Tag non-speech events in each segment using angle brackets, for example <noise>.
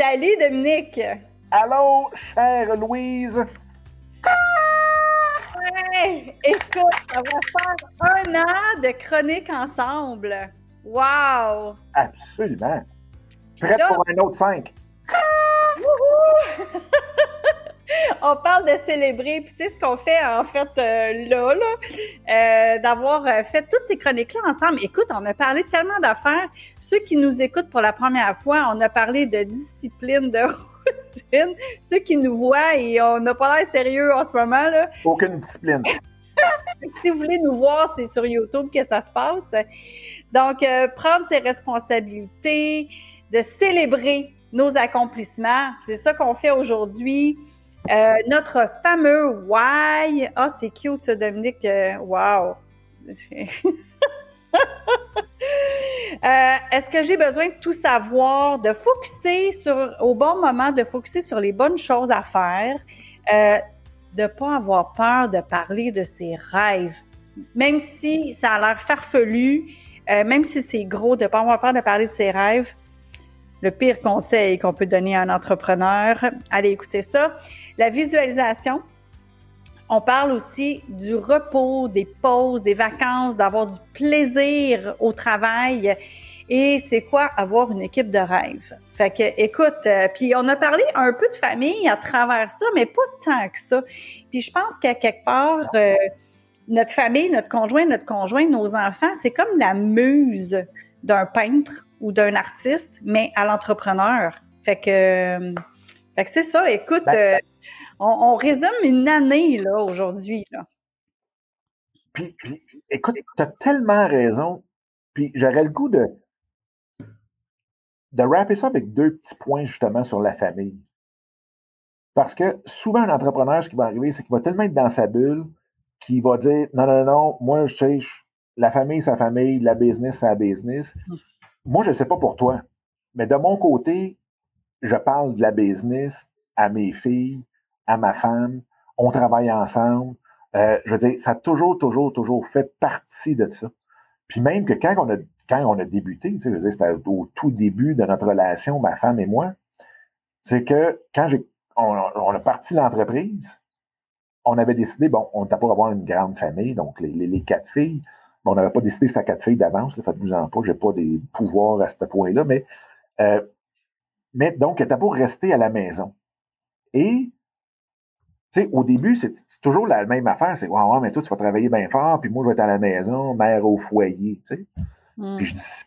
Salut Dominique! Allô, chère Louise! Ouais! Écoute, on va faire un an de chronique ensemble. Wow! Absolument. Prête pour un autre cinq. <laughs> <laughs> on parle de célébrer, puis c'est ce qu'on fait en fait euh, là, là euh, d'avoir euh, fait toutes ces chroniques-là ensemble. Écoute, on a parlé tellement d'affaires. Ceux qui nous écoutent pour la première fois, on a parlé de discipline, de <laughs> routine. Ceux qui nous voient et on n'a pas l'air sérieux en ce moment là. Aucune discipline. <laughs> si vous voulez nous voir, c'est sur YouTube que ça se passe. Donc, prendre ses responsabilités, de célébrer nos accomplissements. C'est ça qu'on fait aujourd'hui. Euh, notre fameux why. Ah, c'est cute, ça, Dominique. Euh, wow. <laughs> Euh, est-ce que j'ai besoin de tout savoir, de focuser sur, au bon moment, de focuser sur les bonnes choses à faire, de pas avoir peur de parler de ses rêves, même si ça a l'air farfelu, même si c'est gros, de pas avoir peur de parler de ses rêves. Le pire conseil qu'on peut donner à un entrepreneur, allez écouter ça. La visualisation, on parle aussi du repos, des pauses, des vacances, d'avoir du plaisir au travail. Et c'est quoi avoir une équipe de rêve? Fait que, écoute, euh, puis on a parlé un peu de famille à travers ça, mais pas tant que ça. Puis je pense qu'à quelque part, euh, notre famille, notre conjoint, notre conjoint, nos enfants, c'est comme la muse d'un peintre ou d'un artiste, mais à l'entrepreneur. Fait que, euh, fait que c'est ça. Écoute, ben, on, résume une année là aujourd'hui. Là. Puis, écoute, tu as tellement raison. Puis j'aurais le goût de, de rapper ça avec deux petits points justement sur la famille. Parce que souvent, un entrepreneur, ce qui va arriver, c'est qu'il va tellement être dans sa bulle qu'il va dire non, non, non, moi, je sais, la famille, sa famille, la business, sa business. Mmh. Moi, je ne sais pas pour toi, mais de mon côté, je parle de la business à mes filles, à ma femme, on travaille ensemble. Euh, je veux dire, ça a toujours, toujours, toujours fait partie de ça. Puis même que quand on a, quand on a débuté, tu je veux dire, c'était au tout début de notre relation, ma femme et moi, c'est que quand j'ai, on, a parti l'entreprise, on avait décidé, bon, on n'était pas avoir une grande famille, donc les, les, quatre filles, mais on n'avait pas décidé c'était quatre filles d'avance, faites-vous en pas, j'ai pas des pouvoirs à ce point-là, mais, euh, mais donc, elle était pour rester à la maison. Et tu sais, au début, c'est toujours la même affaire. C'est, ouais, mais toi, tu vas travailler bien fort, puis moi, je vais être à la maison, mère au foyer, tu sais. Hmm.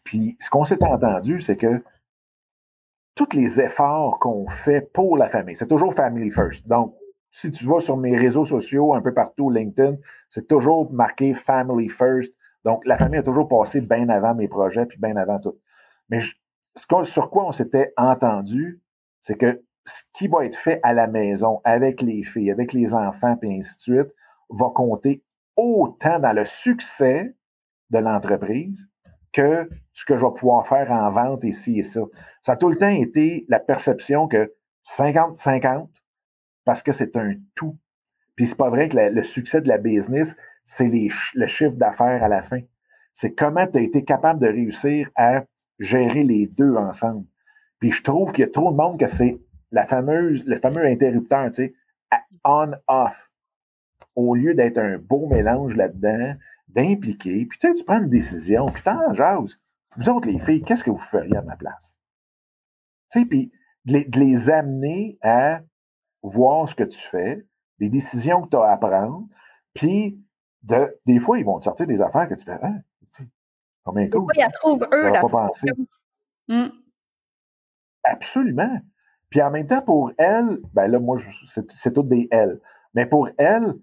Puis, ce qu'on s'est entendu, c'est que tous les efforts qu'on fait pour la famille, c'est toujours family first. Donc, si tu vas sur mes réseaux sociaux, un peu partout, LinkedIn, c'est toujours marqué family first. Donc, la famille a toujours passé bien avant mes projets, puis bien avant tout. Mais sur quoi on s'était entendu, c'est que ce qui va être fait à la maison avec les filles, avec les enfants, puis ainsi de suite, va compter autant dans le succès de l'entreprise que ce que je vais pouvoir faire en vente ici et ça. Ça a tout le temps été la perception que 50-50, parce que c'est un tout. Puis c'est pas vrai que le succès de la business, c'est le chiffre d'affaires à la fin. C'est comment tu as été capable de réussir à gérer les deux ensemble. Puis je trouve qu'il y a trop de monde que c'est la fameuse, le fameux interrupteur, tu sais, on-off, au lieu d'être un beau mélange là-dedans, d'impliquer, puis tu sais, tu prends une décision, puis t'en jases. Vous autres, les filles, qu'est-ce que vous feriez à ma place? Tu sais, puis de les, amener à voir ce que tu fais, les décisions que tu as à prendre, puis de, des fois, ils vont te sortir des affaires que tu fais, ah, combien de Des fois, ils trouvent eux la mmh. Absolument. Puis en même temps, pour elle, ben là, moi, c'est toutes des elles. Mais pour elle,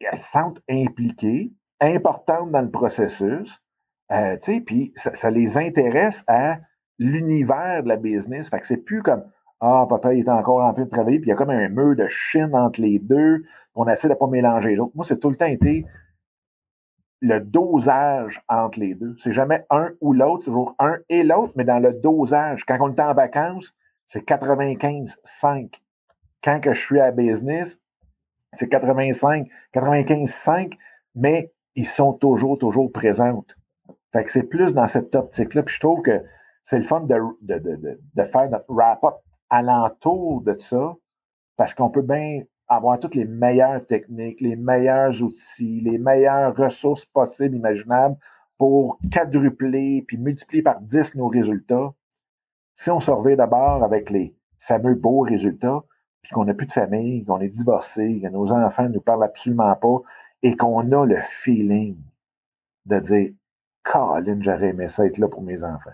elles se sentent impliquées, importantes dans le processus, euh, tu sais, puis ça, les intéresse à l'univers de la business. Fait que c'est plus comme Ah, papa il est encore en train de travailler, puis il y a comme un mur de chine entre les deux, on essaie de pas mélanger les autres. Moi, c'est tout le temps été le dosage entre les deux. C'est jamais un ou l'autre, c'est toujours un et l'autre, mais dans le dosage. Quand on est en vacances, c'est 95-5. Quand que je suis à business, c'est 85, 95-5, mais ils sont toujours, toujours présentes. Fait que c'est plus dans cette optique-là. Puis je trouve que c'est le fun de, de, de, de faire notre wrap-up alentour de ça, parce qu'on peut bien avoir toutes les meilleures techniques, les meilleurs outils, les meilleures ressources possibles, imaginables, pour quadrupler puis multiplier par 10 nos résultats. Si on se d'abord avec les fameux beaux résultats, puis qu'on n'a plus de famille, qu'on est divorcé, que nos enfants ne nous parlent absolument pas, et qu'on a le feeling de dire Colin, j'aurais aimé ça être là pour mes enfants.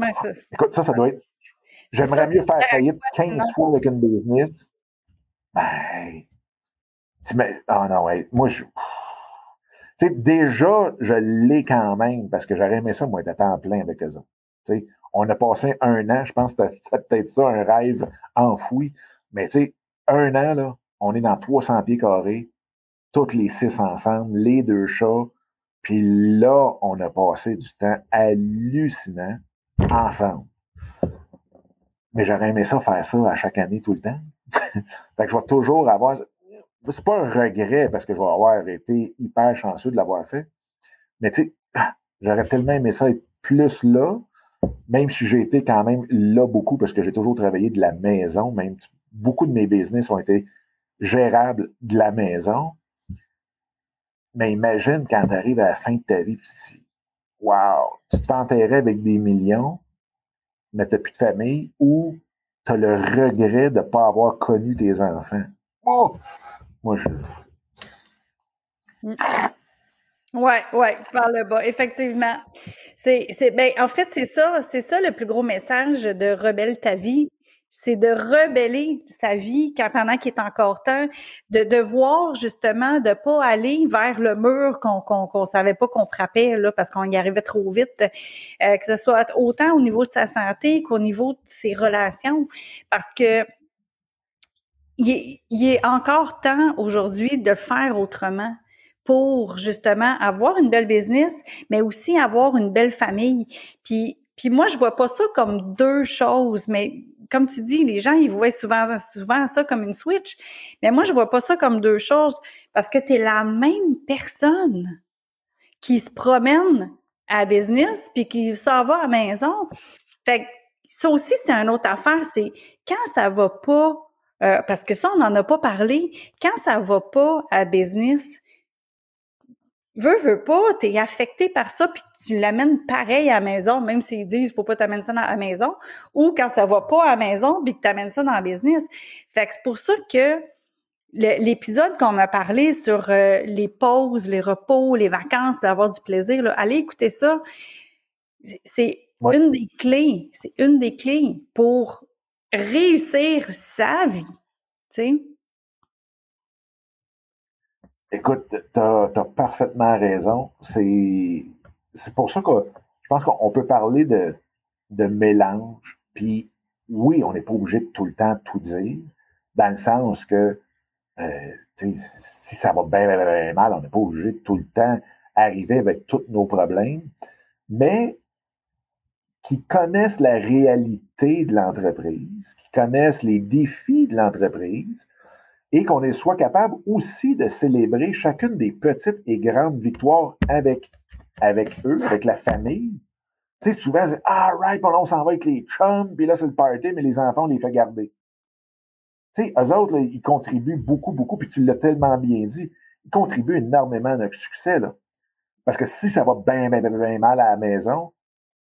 ça, Écoute, ça, ça doit être. J'aimerais mieux faire <laughs> faillite 15 fois avec une business. Ben. Tu mets. Ah non, ouais. Moi, je. Tu sais, déjà, je l'ai quand même parce que j'aurais aimé ça, moi, être à temps plein avec eux autres. Tu sais, on a passé un an, je pense que c'était peut-être ça, un rêve enfoui. Mais tu sais, un an, là, on est dans 300 pieds carrés, toutes les six ensemble, les deux chats. Puis là, on a passé du temps hallucinant ensemble. Mais j'aurais aimé ça faire ça à chaque année tout le temps. <laughs> fait que je vais toujours avoir. C'est pas un regret parce que je vais avoir été hyper chanceux de l'avoir fait. Mais tu sais, <laughs> j'aurais tellement aimé ça être plus là, même si j'ai été quand même là beaucoup parce que j'ai toujours travaillé de la maison. Même beaucoup de mes business ont été gérables de la maison. Mais imagine quand tu arrives à la fin de ta vie, tu Wow, tu te fais enterrer avec des millions, mais tu n'as plus de famille ou tu as le regret de ne pas avoir connu tes enfants. Oh! Moi, je. Oui, oui, par le bas, effectivement. C'est, c'est, ben, en fait, c'est ça, c'est ça le plus gros message de Rebelle ta vie c'est de rebeller sa vie quand, pendant qu'il est encore temps, de, de voir justement de pas aller vers le mur qu'on qu'on savait pas qu'on frappait là parce qu'on y arrivait trop vite, euh, que ce soit autant au niveau de sa santé qu'au niveau de ses relations, parce que il est, il est encore temps aujourd'hui de faire autrement pour justement avoir une belle business, mais aussi avoir une belle famille. Puis, puis moi, je vois pas ça comme deux choses, mais comme tu dis, les gens, ils voient souvent, ça comme une switch. Mais moi, je vois pas ça comme deux choses parce que tu es la même personne qui se promène à business puis qui s'en va à la maison. Fait que ça aussi, c'est une autre affaire. C'est quand ça va pas, euh, parce que ça, on n'en a pas parlé, quand ça va pas à business, veux, veux pas, tu es affecté par ça, puis tu l'amènes pareil à la maison, même s'ils disent faut pas t'amener ça dans la maison, ou quand ça va pas à la maison, puis que tu amènes ça dans le business. Fait que c'est pour ça que l'épisode qu'on m'a parlé sur euh, les pauses, les repos, les vacances, d'avoir du plaisir, là, allez écouter ça. C'est une des clés, c'est une des clés pour réussir sa vie, tu sais. Écoute, tu as, parfaitement raison. C'est pour ça que je pense qu'on peut parler de, de mélange. Puis oui, on n'est pas obligé de tout le temps tout dire, dans le sens que euh, si ça va bien, bien, bien mal, on n'est pas obligé de tout le temps arriver avec tous nos problèmes, mais qui connaissent la réalité de l'entreprise, qui connaissent les défis de l'entreprise, et qu'on soit capable aussi de célébrer chacune des petites et grandes victoires avec, avec eux, avec la famille. Tu sais, souvent, c'est Ah, right, on s'en va avec les chums, puis là, c'est le party, mais les enfants, on les fait garder. Tu sais, eux autres, ils contribuent beaucoup, beaucoup, puis tu l'as tellement bien dit, ils contribuent énormément à notre succès, là. Parce que si ça va bien, bien, bien, bien mal à la maison,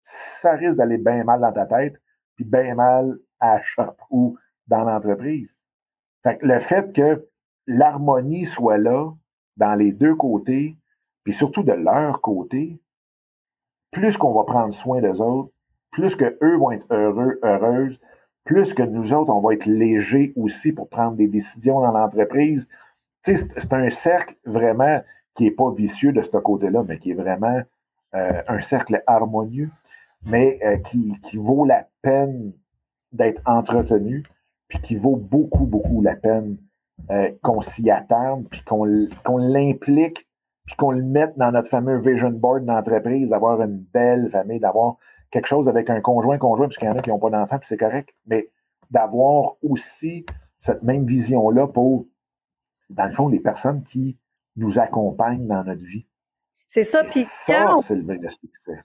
ça risque d'aller bien mal dans ta tête, puis bien mal à la shop ou dans l'entreprise. Fait que le fait que l'harmonie soit là dans les deux côtés, puis surtout de leur côté, plus qu'on va prendre soin des autres, plus que eux vont être heureux, heureuses, plus que nous autres, on va être légers aussi pour prendre des décisions dans l'entreprise. C'est un cercle vraiment qui n'est pas vicieux de ce côté-là, mais qui est vraiment euh, un cercle harmonieux, mais euh, qui, qui vaut la peine d'être entretenu puis qui vaut beaucoup, beaucoup la peine euh, qu'on s'y attende, puis qu'on l'implique, puis qu'on le mette dans notre fameux vision board d'entreprise, d'avoir une belle famille, d'avoir quelque chose avec un conjoint, conjoint, puisqu'il y en a qui n'ont pas d'enfants, puis c'est correct, mais d'avoir aussi cette même vision-là pour, dans le fond, les personnes qui nous accompagnent dans notre vie. C'est ça, puis ça, c'est le vrai succès.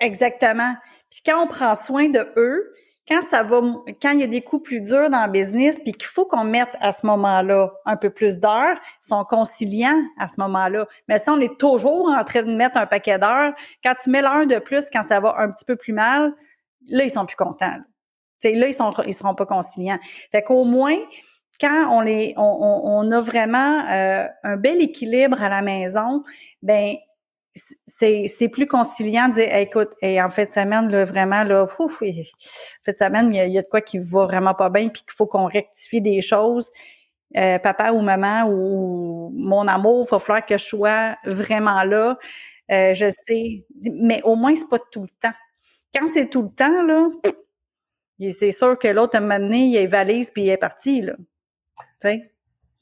Exactement. Puis quand on prend soin de eux, quand ça va, quand il y a des coups plus durs dans le business, puis qu'il faut qu'on mette à ce moment-là un peu plus d'heures, ils sont conciliants à ce moment-là. Mais si on est toujours en train de mettre un paquet d'heures, quand tu mets l'heure de plus quand ça va un petit peu plus mal, là, ils sont plus contents. Là, là ils sont, ils seront pas conciliants. Fait qu'au moins, quand on les, on, on, a vraiment euh, un bel équilibre à la maison, ben c'est plus conciliant de dire écoute et en fait de semaine vraiment là ouf, en fait de semaine il y, a, de quoi qui va vraiment pas bien puis qu'il faut qu'on rectifie des choses. Euh, papa ou maman ou mon amour il va falloir que je sois vraiment là. Euh, je sais mais au moins c'est pas tout le temps. Quand c'est tout le temps là c'est sûr que l'autre a donné, il est valise puis il est parti là. Tu sais?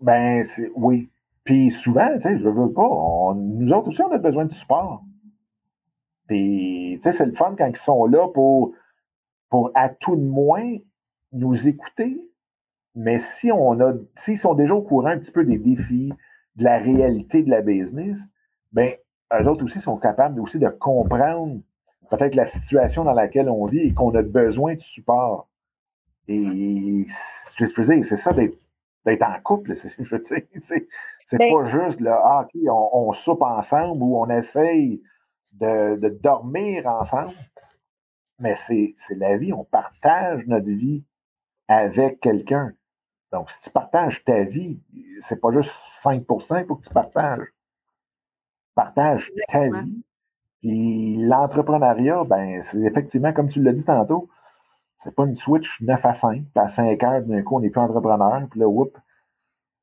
Ben oui puis souvent, tu sais, je veux pas, nous autres aussi, on a besoin de support. Puis, tu sais, c'est le fun quand ils sont là pour, pour à tout de moins nous écouter. Mais si on a, s'ils sont déjà au courant un petit peu des défis, de la réalité de la business, ben, eux autres aussi sont capables aussi de comprendre peut-être la situation dans laquelle on vit et qu'on a besoin de support. Et je veux dire, c'est ça d'être d'être en couple. <laughs> Je veux dire, c'est ben pas juste là, ah, on, soupe ensemble ou on essaye de, dormir ensemble. Mais c'est la vie, on partage notre vie avec quelqu'un. Donc, si tu partages ta vie, c'est pas juste 5 il faut que tu partages. Partage ta vie. Puis l'entrepreneuriat, ben, c'est effectivement, comme tu l'as dit tantôt, c'est pas une switch 9 à 5. À 5 heures, d'un coup, on n'est plus entrepreneur. Puis là, whoop,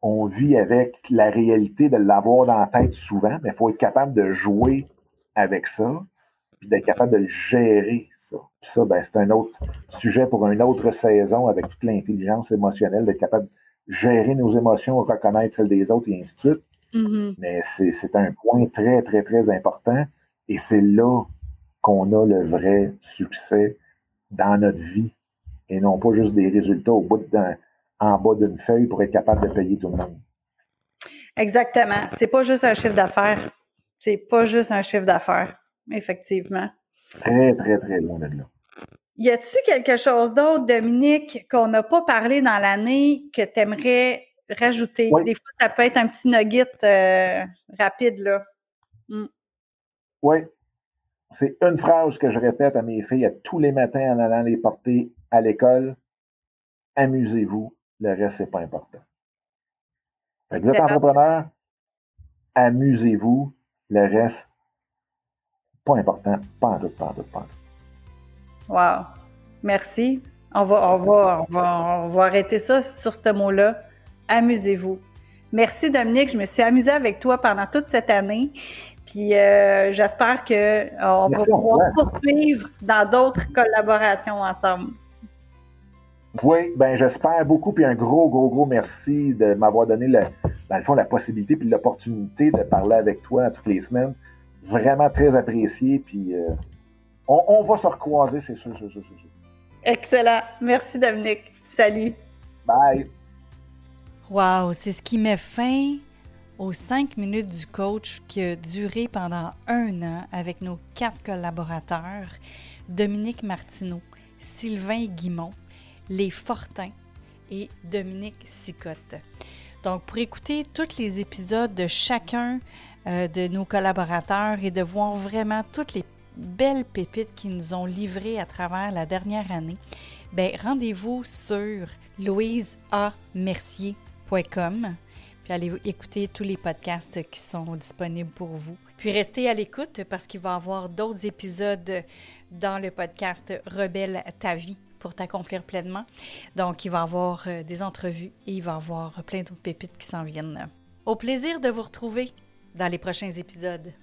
on vit avec la réalité de l'avoir dans la tête souvent, mais il faut être capable de jouer avec ça, puis d'être capable de gérer ça. Puis ça, ben, c'est un autre sujet pour une autre saison avec toute l'intelligence émotionnelle, d'être capable de gérer nos émotions, reconnaître celles des autres et ainsi de suite. Mm-hmm. Mais c'est un point très, très, très important. Et c'est là qu'on a le vrai succès dans notre vie et non pas juste des résultats au bout d'un en bas d'une feuille pour être capable de payer tout le monde. Exactement. C'est pas juste un chiffre d'affaires. C'est pas juste un chiffre d'affaires, effectivement. Très, très, très loin de là. Y a-t-il quelque chose d'autre, Dominique, qu'on n'a pas parlé dans l'année que tu aimerais rajouter? Des fois, ça peut être un petit nugget euh, rapide, là. Mm. Oui. C'est une phrase que je répète à mes filles tous les matins en allant les porter à l'école. Amusez-vous, le reste, c'est pas important. vous êtes entrepreneur, amusez-vous. Le reste, pas important. Pas en tout, pas en tout, pas en. Wow. Merci. On va, on, va, on, va, arrêter ça sur ce mot-là. Amusez-vous. Merci Dominique, je me suis amusée avec toi pendant toute cette année. Puis euh, j'espère qu'on va pouvoir poursuivre dans d'autres collaborations ensemble. Oui, ben j'espère beaucoup, puis un gros, gros, gros merci de m'avoir donné, le, dans le fond, la possibilité puis l'opportunité de parler avec toi toutes les semaines. Vraiment très apprécié, puis euh, on, va se recroiser, c'est sûr, c'est sûr, c'est sûr. Excellent. Merci, Dominique. Salut. Bye. Wow, c'est ce qui met fin aux cinq minutes du coach qui a duré pendant un an avec nos quatre collaborateurs, Dominique Martineau, Sylvain Guimont, les Fortins et Dominique Sicotte. Donc, pour écouter tous les épisodes de chacun euh, de nos collaborateurs et de voir vraiment toutes les belles pépites qu'ils nous ont livrées à travers la dernière année, ben, rendez-vous sur louiseamercier.com puis allez écouter tous les podcasts qui sont disponibles pour vous. Puis restez à l'écoute parce qu'il va y avoir d'autres épisodes dans le podcast Rebelle ta vie pour t'accomplir pleinement. Donc, il va y avoir euh, des entrevues et il va y avoir plein d'autres pépites qui s'en viennent. Au plaisir de vous retrouver dans les prochains épisodes.